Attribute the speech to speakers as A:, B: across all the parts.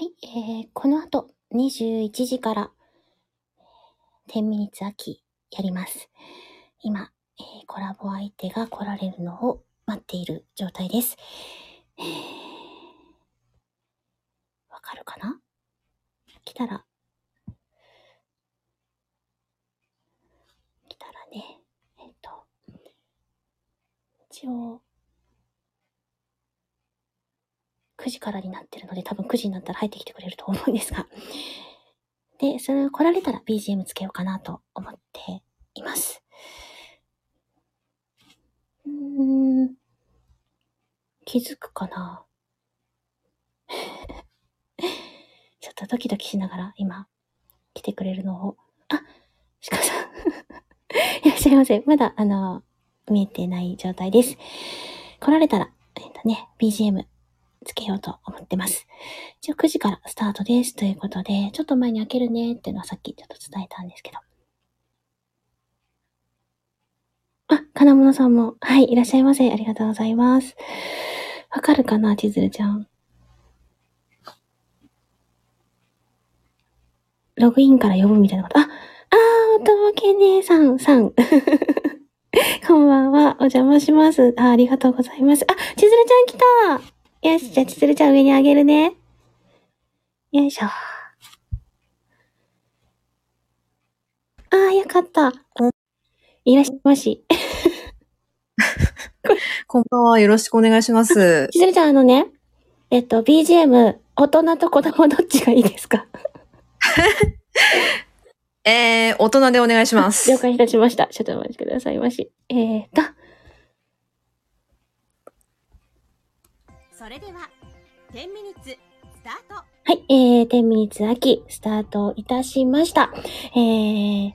A: はい、えー、この後21時から10ミニツ秋やります。今、えー、コラボ相手が来られるのを待っている状態です。えー、わかるかな？来たら、来たらね、えっと、一応、9時からになってるので、多分9時になったら入ってきてくれると思うんですが。で、それ来られたら BGM つけようかなと思っています。うーん。気づくかな？ちょっとドキドキしながら今来てくれるのを。あ、鹿さん。いらっしゃいませ。まだ、あの、見えてない状態です。来られたら、えっとね、BGM つけようと思ってます。一応9時からスタートです。ということで、ちょっと前に開けるねっていうのはさっきちょっと伝えたんですけど。あ、金物さんも、はい、いらっしゃいませ。ありがとうございます。わかるかな、千鶴ちゃん。ログインから呼ぶみたいなこと。あ、あー、おとぼけ姉さん、さん。こんばんは。お邪魔します。あありがとうございます。あ、千鶴ちゃん来たよし、じゃあ、千鶴ちゃん上にあげるね。よいしょ。ああ、よかった。いらっしゃいまし。
B: こんばんは。よろしくお願いします。
A: 千鶴ちゃん、あのね、えっと、BGM、大人と子供どっちがいいですか？
B: えー、大人でお願いします
A: 了。解いたしました。ちょっとお待ちくださいまし。えーと、
C: それでは10ミニッツスタート
A: はい、えー、10ミニッツ秋、スタートいたしました。えー、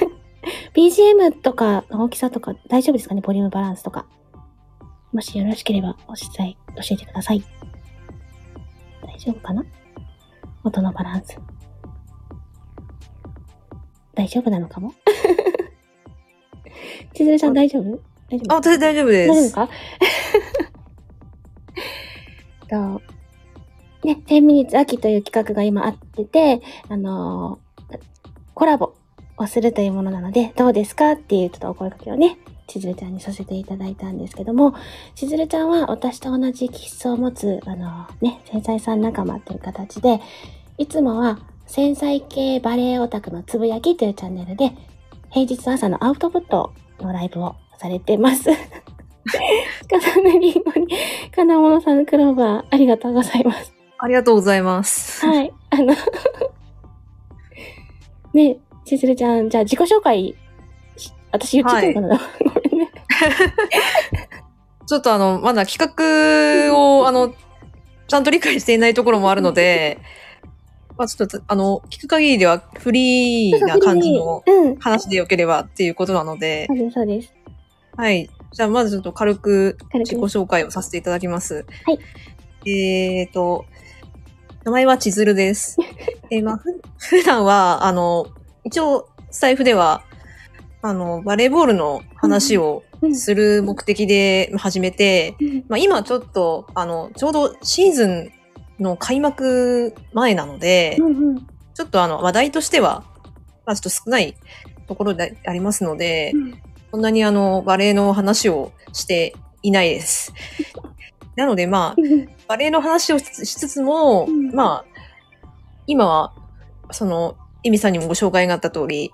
A: BGM とか大きさとか大丈夫ですかね？ボリュームバランスとか。もしよろしければお伝え、教えてください。大丈夫かな？音のバランス。大丈夫なのかも？千鶴さん大丈夫？大丈夫？
B: あ、私大丈夫です。
A: 大丈夫か？と、ね、10ミニッツ秋という企画が今あってて、あのーコラボをするというものなので、どうですかっていうちょっとお声掛けをね、千鶴ちゃんにさせていただいたんですけども、千鶴ちゃんは私と同じ気質を持つ、あのーね、繊細さん仲間という形で、いつもは繊細系バレエオタクのつぶやきというチャンネルで、平日朝のアウトプットのライブをされてます。鹿さんのリンゴに、金物さんのクローバー、ありがとうございます。
B: ありがとうございます。
A: はい。あの、ねちつるちゃん、じゃあ自己紹介し、私言っちゃったの？かな、ごめんね。
B: ちょっとあの、まだ企画を、あの、ちゃんと理解していないところもあるので、まあちょっと、あの、聞く限りではフリーな感じの
A: うん。
B: 話でよければっていうことなので
A: そ、うです、そうです。
B: はい。じゃあまずちょっと軽く。自己紹介をさせていただきます。
A: はい。
B: えーと、名前は千鶴です。えーまあ、ふ普段は、あの、一応、スタイフでは、あの、バレーボールの話を
A: うん
B: する目的で始めて、
A: うん
B: まあ今ちょっと、あの、ちょうどシーズンの開幕前なので、
A: うんうん。
B: ちょっとあの、話題としては、まあちょっと少ないところでありますので、
A: うん
B: そんなにあの、バレエの話をしていないです。なのでまあ、バレエの話をしつしつつも、
A: うん
B: まあ、今は、その、エミさんにもご紹介があった通り、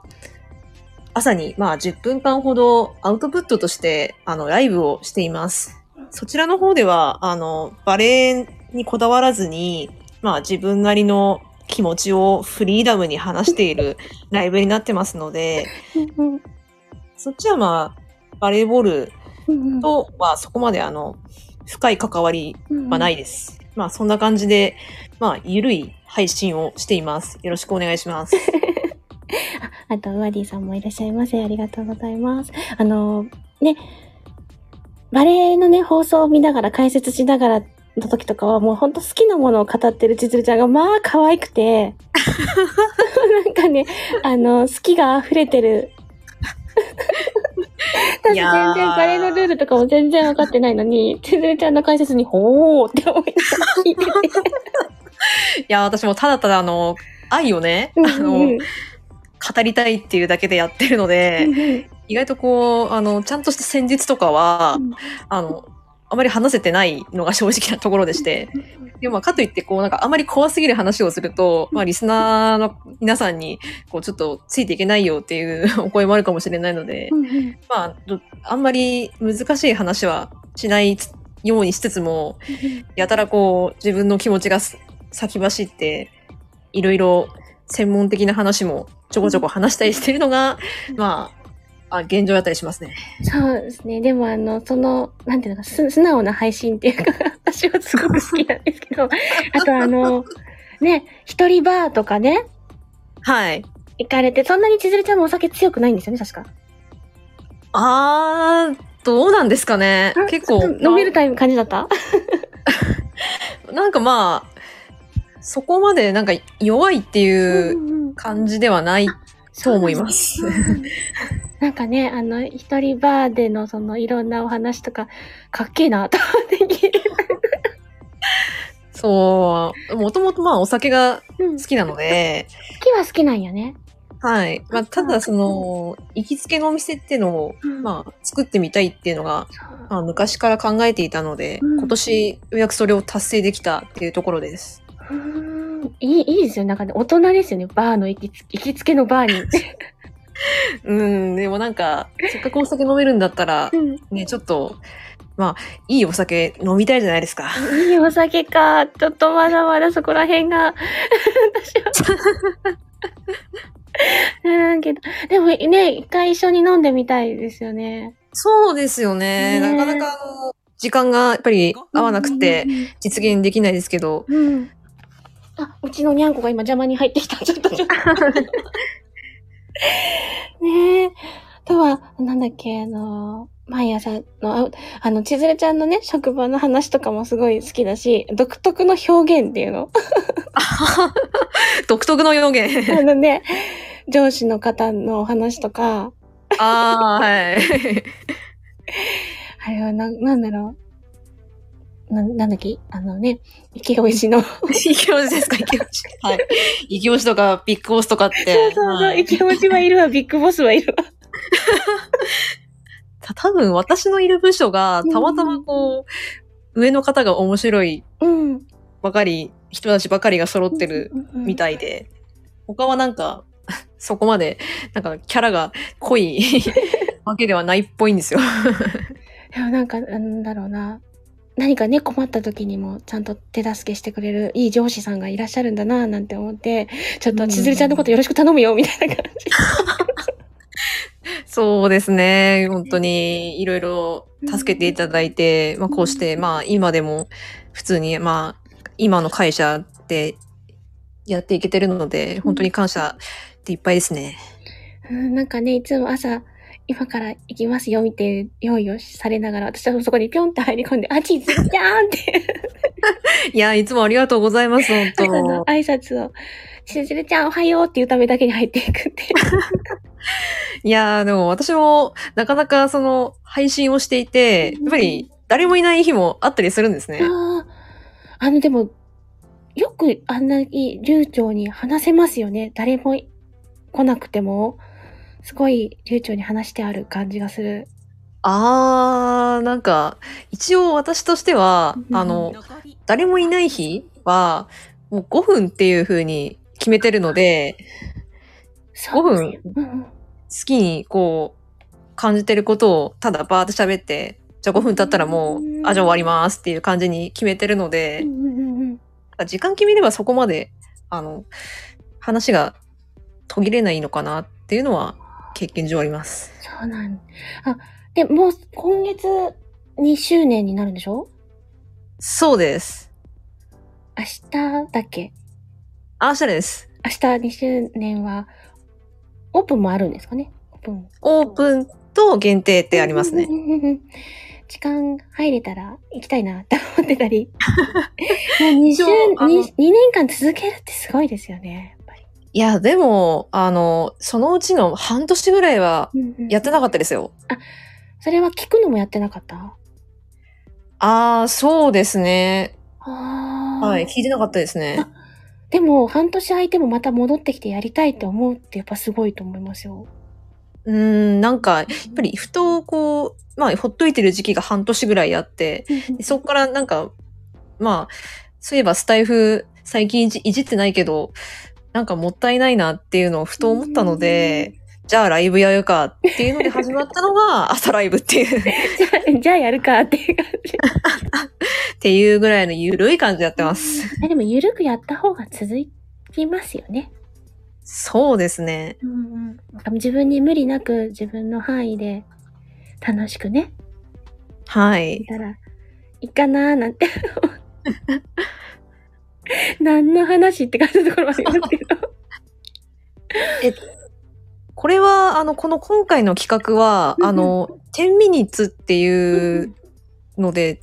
B: 朝にまあ10分間ほどアウトプットとして、あの、ライブをしています。そちらの方では、あの、バレエにこだわらずに、まあ自分なりの気持ちをフリーダムに話しているライブになってますので、
A: う ん
B: そっちはまあ、バレーボール
A: うん
B: とはそこまであの、深い関わり
A: うん
B: はないです。まあそんな感じで、まあ、ゆるい配信をしています。よろしくお願いします。
A: あと、ワディさんもいらっしゃいませ。ありがとうございます。あの、ね、バレエのね、放送を見ながら、解説しながらの時とかは、もうほんと好きなものを語ってる千鶴ちゃんが、まあ、可愛くて、なんかね、あの、好きが溢れてる。私全然バレエのルールとかも全然分かってないのに、千鶴ちゃんの解説に、ほーって思い聞いてて。
B: や、私もただただあの、愛をね、
A: うん
B: あの、
A: うん。
B: 語りたいっていうだけでやってるので、意外とこう、あの、ちゃんとした戦術とかは、あの、あまり話せてないのが正直なところでして、でもまあかといって、こう、なんかあまり怖すぎる話をすると、まあリスナーの皆さんに、こう、ちょっとついていけないよっていうお声もあるかもしれないので、まあ、どあんまり難しい話はしないようにしつつも、やたらこう、自分の気持ちがす先走って、いろいろ専門的な話もちょこちょこ話したりしてるのが、まあ、あ現状だったりしますね。
A: そうですね。でもあの、その、なんていうのか、す素直な配信っていうか、私はすごく好きなんですけど、あとあの、ね、一人バーとかね、
B: はい。
A: 行かれて、そんなに千鶴ちゃんもお酒強くないんですよね、確か。
B: あー、どうなんですかね。結構。
A: 飲めるタイム感じだった？
B: なんかまあ、そこまでなんか弱いっていう感じではないと思います。
A: なんかね、あの、一人バーでのそのいろんなお話とか、かっけえなと思って。
B: そう。もともとまあお酒が
A: うん。好
B: 好きなので、
A: きは好きなんやね。
B: はい。まあ、ただその、行きつけのお店っていうのを、
A: うん
B: まあ、作ってみたいっていうのが、まあ、昔から考えていたので、
A: うん
B: 今年ようやくそれを達成できたっていうところです。
A: うーんいい、いいですよ。なんかね、大人ですよね。バーの行きつ行きつけのバーに。
B: うん、でもなんか、せっかくお酒飲めるんだったら、
A: うん
B: ね、ちょっと、まあ、いいお酒飲みたいじゃないですか。
A: いいお酒か。ちょっとまだまだそこら辺が、私は。なんけど、でもね、一回一緒に飲んでみたいですよね。
B: そうですよね。
A: ね
B: なかなか時間がやっぱり合わなくて、実現できないですけど、
A: うん。うん。あ、うちのにゃんこが今邪魔に入ってきた。ちょっとちょっと。ねえ。あとは、なんだっけ、あの、毎朝の、ああの、千鶴ちゃんのね、職場の話とかもすごい好きだし、独特の表現っていうの？
B: 独特の表現。
A: あのね、上司の方のお話とか、
B: ああ、はい。
A: あれはな、なんだろう？な、なんだっけ？あのね、池おじの。そ う
B: イケオジですか、イケオジ。はい。イケオジとか、ビッグボスとかって。
A: そうそう、
B: はい
A: 池おじはいるわ、ビッグボスはいるわ。
B: た多分私のいる部署が、たまたまこう、上の方が面白い
A: うん。
B: ばかり、人たちばかりが揃ってるみ
A: い。
B: たいで、他はなんか、そこまで、なんかキャラが濃いわけではないっぽいんですよ。
A: でもなんか、なんだろうな。何かね、困った時にもちゃんと手助けしてくれるいい上司さんがいらっしゃるんだななんて思って、ちょっと千鶴ちゃんのことよろしく頼むよ、みたいな感じ。
B: そうですね。本当に、いろいろ助けていただいて、まあこうして、まあ今でも、普通に、まあ、今の会社でやっていけてるので、本当に感謝っていっぱいですね。
A: うん、なんかね、いつも朝、今から行きますよ、見て、用意をされながら、私はそこにピョンって入り込んで、あ、千鶴ちゃんって、
B: いや、いつもありがとうございます、本
A: 朝の
B: 当
A: 挨拶を、千鶴ちゃんおはようっていうためだけに入っていくって。
B: いやー、でも私も、なかなかその、配信をしていて、やっぱり、誰もいない日もあったりするんですね。
A: ああ、あの、でも、よくあんなに流暢に話せますよね。誰も来なくても、すごい流暢に話してある感じがする。
B: あー、なんか、一応私としては、
A: うん。
B: あの、誰もいない日は、もう5分っていう風に決めてるので、
A: そう
B: 5分好きにこう、感じてることをただバーって喋って、じゃあ5分経ったらもう、
A: うん。
B: あ、じゃあ終わりますっていう感じに決めてるので時間決めればそこまで、あの、話が途切れないのかなっていうのは経験上あります。
A: そうなんあ、で、もう今月2周年になるんでしょ？
B: そうです。
A: 明日だっけ？
B: あ、明日です。
A: 明日2周年は、オープンもあるんですかね？オープン。
B: オープンと限定ってありますね。
A: 時間入れたら行きたいなって思ってたり。もう2週、
B: 一応あの
A: 2, 2年間続けるってすごいですよね。
B: いや、でも、あの、そのうちの半年ぐらいはやってなかったですよ。
A: それは聞くのもやってなかった？
B: ああ、そうですね。
A: ああ。
B: はい、聞いてなかったですね。
A: でも、半年空いてもまた戻ってきてやりたいって思うってやっぱすごいと思いますよ。
B: うーん、なんか、やっぱり、ふと、こう、まあ、ほっといてる時期が半年ぐらいあって、でそこからなんか、まあ、そういえばスタイフ最近いじってないけど、なんかもったいないなっていうのをふと思ったので、じゃあライブやるかっていうので始まったのが 朝ライブっていう、っ
A: じゃあ、じゃあやるかっていう感じ。
B: ていうぐらいのゆるい感じでやってます。
A: えでも、ゆるくやった方が続きますよね。
B: そうですね。
A: うんうん。自分に無理なく自分の範囲で楽しくね、
B: はい
A: い。たらいいかなーなんて。何の話って感じのところもありますけど。
B: これは、あの、この今回の企画は、あの、10ミニッツっていうので、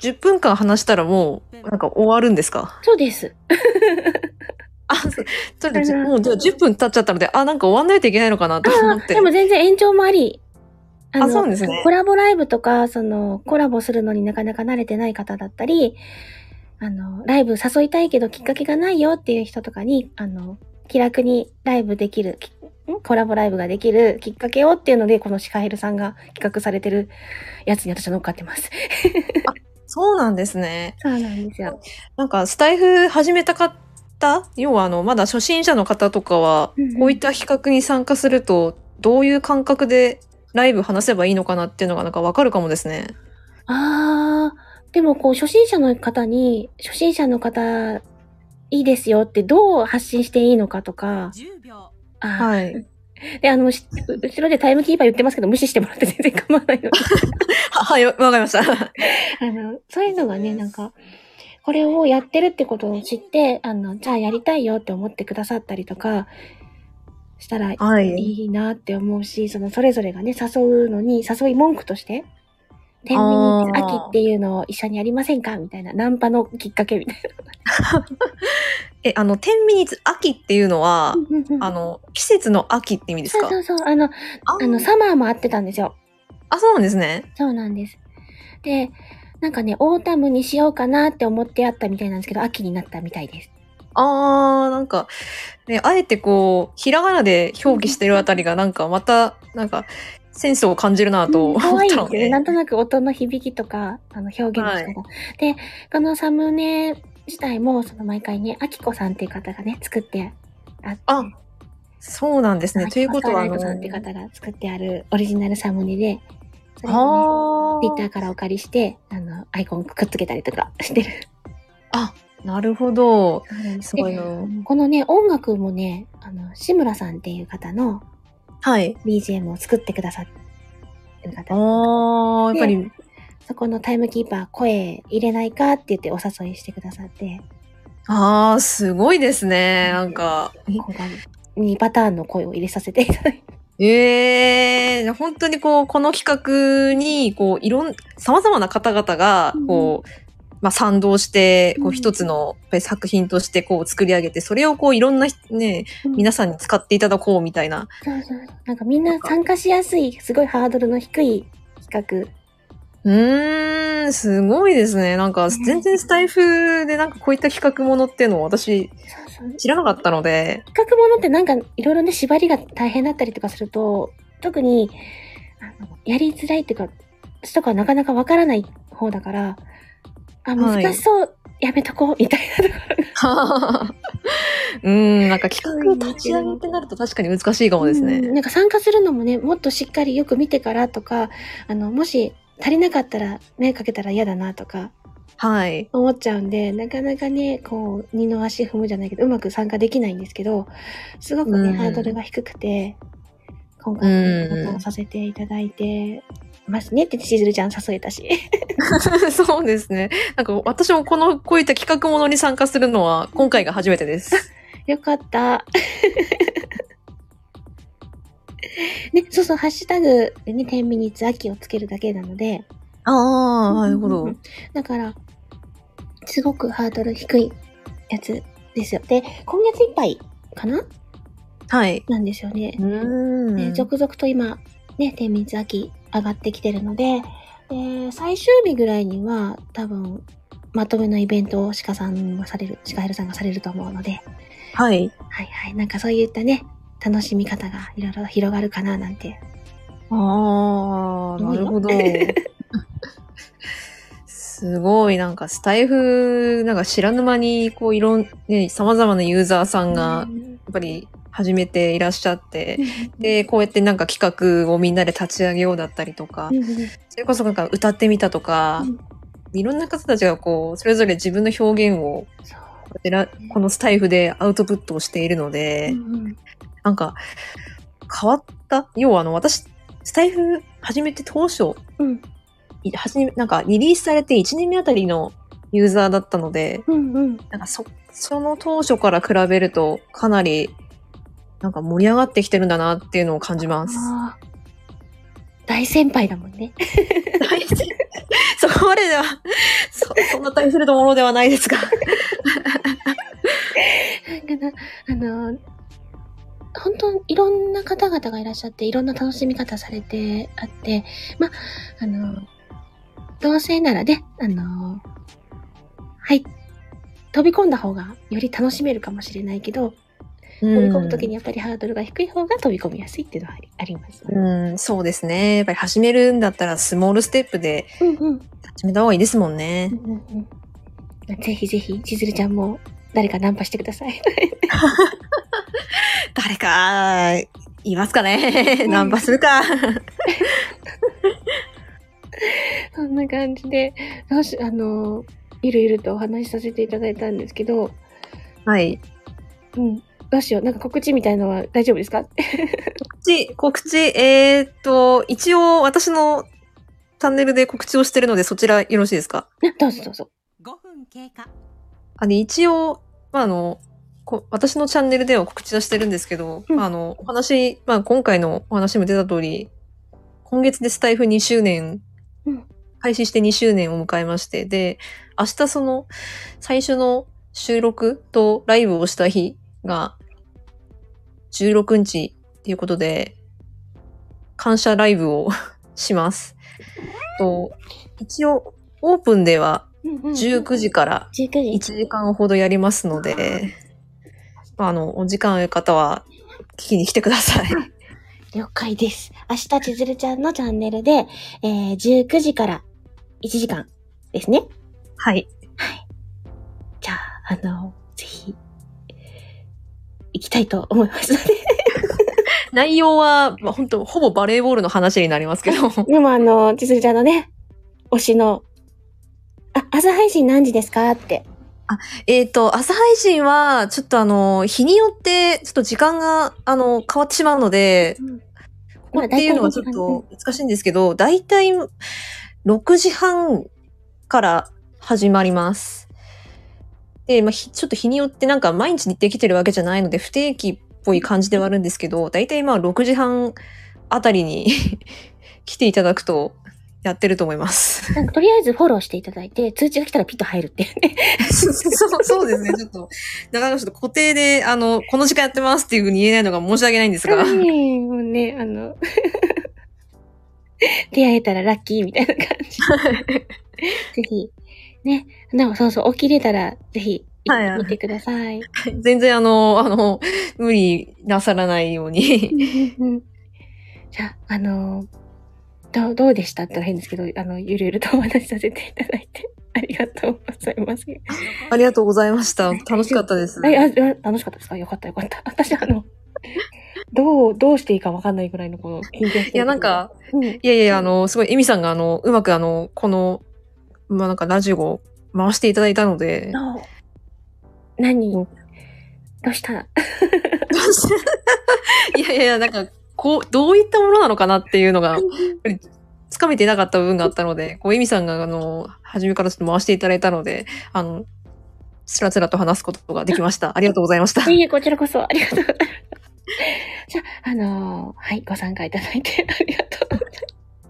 B: 10分間話したらもう、なんか終わるんですか？
A: そうです。
B: あ、そうで
A: あの
B: もうじゃあ10分経っちゃったので、あ、なんか終わんないといけないのかなと思って。
A: でも全然延長もあり。あ
B: あ、そうですね
A: コ。ラボライブとか、その、コラボするのになかなか慣れてない方だったり、あの、ライブ誘いたいけどきっかけがないよっていう人とかに、あの、気楽にライブできる、コラボライブができるきっかけをっていうので、このシカヘルさんが企画されてるやつに私は乗っかってます。
B: そうなんですね。
A: そうなんですよ。
B: なんか、スタイフ始めた方、要はあの、まだ初心者の方とかは
A: うんうん、
B: こういった企画に参加すると、どういう感覚でライブ話せばいいのかなっていうのがなんかわかるかもですね。
A: あー、でもこう、初心者の方に、初心者の方、いいですよってどう発信していいのかとか、
C: 10秒
A: あー
B: はい。
A: で、あの、し後ろでタイムキーパー言ってますけど、無視してもらって全然構わないので。
B: は、はい、わかりました。
A: あの、そういうのがね、なんか、これをやってるってことを知って、あの、じゃあやりたいよって思ってくださったりとか、したらい
B: はい。
A: いなって思うし、その、それぞれがね、誘うのに、誘い文句として、天秤に秋っていうのを一緒にやりませんか？みたいな、ナンパのきっかけみたい
B: え、あの、10ミニッツ秋っていうのは、
A: な。
B: あの、季節の秋って意味ですか？
A: そうそうそう、あの、
B: あ
A: あの、サマーも合ってたんですよ。
B: あ、そうなんですね。
A: そうなんです。で、なんかね、オータムにしようかなって思ってやったみたいなんですけど、秋になったみたいです。
B: あー、なんか、ね、あえてこう、ひらがなで表記してるあたりがなんかまた、なんか、センスを感じるなと思
A: 可
B: ったので。
A: 愛い。なんとなく音の響きとか、あの、表現の仕方。で、このサムネ自体も、その毎回ね、あきこさんっていう方がね、作ってあって。
B: あそうなんですね。ということは、あの
A: さんっていう方が作ってあるオリジナルサムネで、それをツイッターからお借りして、あの、アイコンくっつけたりとかしてる。
B: あ、なるほど。
A: です
B: ごいな。
A: このね、音楽もね、あの、志村さんっていう方の
B: はい。
A: BGM を作ってくださってる
B: あ
A: 方。
B: ー、やっぱり、
A: そこのタイムキーパー声入れないかって言ってお誘いしてくださって、
B: あー、すごいですね。なんか、
A: こう2パターンの声を入れさせていただいて。
B: ええ本当にこう、この企画に、こう、いろん、様々な方々が、こう、まあ、賛同して、こ
A: う
B: 一つの作品として、こう、作り上げて、それをこう、いろんな人ね、皆さんに使っていただこう、みたいな。
A: そうそう。なんかみんな参加しやすい、すごいハードルの低い企画。
B: うーん、すごいですね。なんか、全然スタイフでなんかこういった企画ものっていうのを私、知らなかったので、
A: 企画ものってなんかいろいろね、縛りが大変だったりとかすると、特に、あのやりづらいっていうか、私とかはなかなかわからない方だから、あ、
B: はい
A: 難しそう、やめとこう、みたいなところが。
B: うーん、なんか企画立ち上げってなると確かに難しいかもですね。
A: うんなんか参加するのもね、もっとしっかりよく見てからとか、あの、もし足りなかったら目かけたら嫌だなとか
B: はい。
A: 思っちゃうんで、なかなかね、こう、二の足踏むじゃないけど、うまく参加できないんですけど、すごくね、
B: うん
A: ハードルが低くて、今回
B: うん
A: 参加させていただいてますねってしずるちゃん誘えたし。
B: そうですね。なんか私もこの、こういった企画ものに参加するのは今回が初めてです。
A: よかった。ね、そうそう、ハッシュタグでね、10ミニッツ秋をつけるだけなので、
B: ああ、なるほど。
A: だから、すごくハードル低いやつですよ。で、今月いっぱいかな？
B: はい。
A: なんですよね。
B: うーん。
A: で続々と今、ね、天秤秋上がってきてるので、で、最終日ぐらいには多分、まとめのイベントを鹿さんがされる、鹿ヘルさんがされると思うので、
B: はい。
A: はいはい。なんかそういったね、楽しみ方がいろいろ広がるかななんて。
B: ああ、なるほど。すごい、なんかスタイフ、なんか知らぬ間に、こう、いろん、ね、様々なユーザーさんが、やっぱり始めていらっしゃって、で、こうやってなんか企画をみんなで立ち上げようだったりとかそれこそなんか歌ってみたとか、いろんな方たちがこう、それぞれ自分の表現を、このスタイフでアウトプットをしているので、なんか、変わった要はあの、私、スタイフ始めて当初、め、なんかリリースされて1年目あたりのユーザーだったので、
A: うんうん。
B: なんかそ、その当初から比べるとかなり、なんか盛り上がってきてるんだなっていうのを感じます。
A: 大先輩だもんね。
B: そこまででは、そ、そんな大するものではないですが。
A: なんかな、あの、本当いろんな方々がいらっしゃって、いろんな楽しみ方されてあって、ま、あの、どうせならね、あの、はい、飛び込んだ方がより楽しめるかもしれないけど、飛び込むときにやっぱりハードルが低い方が飛び込みやすいっていうのはあります、ね。
B: うん、そうですね。やっぱり始めるんだったらスモールステップで。始めた方がいいですもんね。
A: うんうんうんぜひぜひ、千鶴ちゃんも誰かナンパしてください。
B: 誰か、いますかねナンパするか。
A: そんな感じで、よし、あの、ゆるゆるとお話しさせていただいたんですけど、
B: はい。
A: うん。どうしよう。なんか告知みたいのは大丈夫ですか？
B: 告知、告知、えーっと、一応私のチャンネルで告知をしてるのでそちらよろしいですか？
A: ねどうぞどうぞ。
C: 5分経過。
B: あで、一応、まあ、あの、こ私のチャンネルでは告知はしてるんですけど、あの、お話、まあ、今回のお話も出た通り、今月でスタイフ2周年、
A: うん。
B: 開始して2周年を迎えまして、で、明日その、最初の収録とライブをした日が、16日っていうことで、感謝ライブを します。と、一応、オープンでは19時から
A: 19
B: 1
A: 時。
B: 時間ほどやりますので、まああの、お時間ある方は聞きに来てください。
A: 了解です。明日、千鶴ちゃんのチャンネルで、えー、19時から1時間ですね。
B: はい。
A: じゃあ、あの、行きたいと思いますので。
B: 内容は、まあ、本当ほぼバレーボールの話になりますけど、
A: でもあの、千鶴ちゃんのね、推しの、あ、朝配信何時ですかって。
B: えっと、朝配信は、ちょっとあの、日によって、ちょっと時間が、あの、変わってしまうので、ここっていうのはちょっと難しいんですけど、だいたい6時半から始まります。で、まあ、ひちょっと日によってなんか毎日できてるわけじゃないので、不定期っぽい感じではあるんですけど、だいたいまあ6時半あたりに 来ていただくとやってると思います。
A: なんかとりあえずフォローしていただいて、通知が来たらピッと入るっていうね。
B: そう そうですね。ちょっと、なかなかちょっと固定で、あの、この時間やってますっていうふうに言えないのが申し訳ないんですが。
A: ねえもうね、あの、出会えたらラッキーみたいな感じ。ぜひ、ね、でもそうそう、起きれたら、ぜひ、
B: はいはい
A: 行ってみてください。
B: 全然あの、あの、無理なさらないように。
A: じゃあ、あの、どう、どうでしたったら変ですけど、あの、ゆるゆるとお話しさせていただいて、ありがとうございます。
B: ありがとうございました。楽しかったです。
A: あ、あ、あ楽しかったですか？よかったよかった。私、あの、どう、どうしていいかわかんないぐらいのこの緊張
B: いや、なんか、
A: うん、
B: いやいや、あの、すごい、エミさんが、あの、うまく、あの、この、まあ、なんか、ラジオを回していただいたので、
A: どう何？どうした？
B: いやいやなんか、こう、どういったものなのかなっていうのが、つかめてなかった部分があったので、こう、エミさんが、あの、初めからちょっと回していただいたので、あの、つらつらと話すことができました。ありがとうございました。
A: いえ、こちらこそありがとうございます。じゃあ、あのーはい、ご参加いただいてありがとう。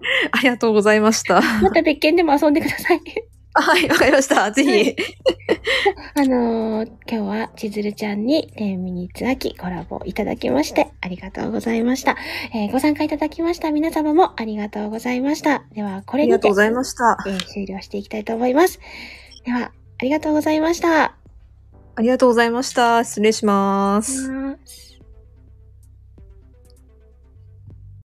B: ありがとうございました。
A: また別件でも遊んでください。
B: はい、わかりました。ぜひ。
A: あのー今日は千鶴ちゃんに10ミニッツ秋コラボいただきましてありがとうございました。えーご参加いただきました皆様もありがとうございました。では、こ
B: あ
A: れにて
B: りがとうございました。
A: えー終了していきたいと思います。では、ありがとうございました。
B: ありがとうございました。失礼します。
A: は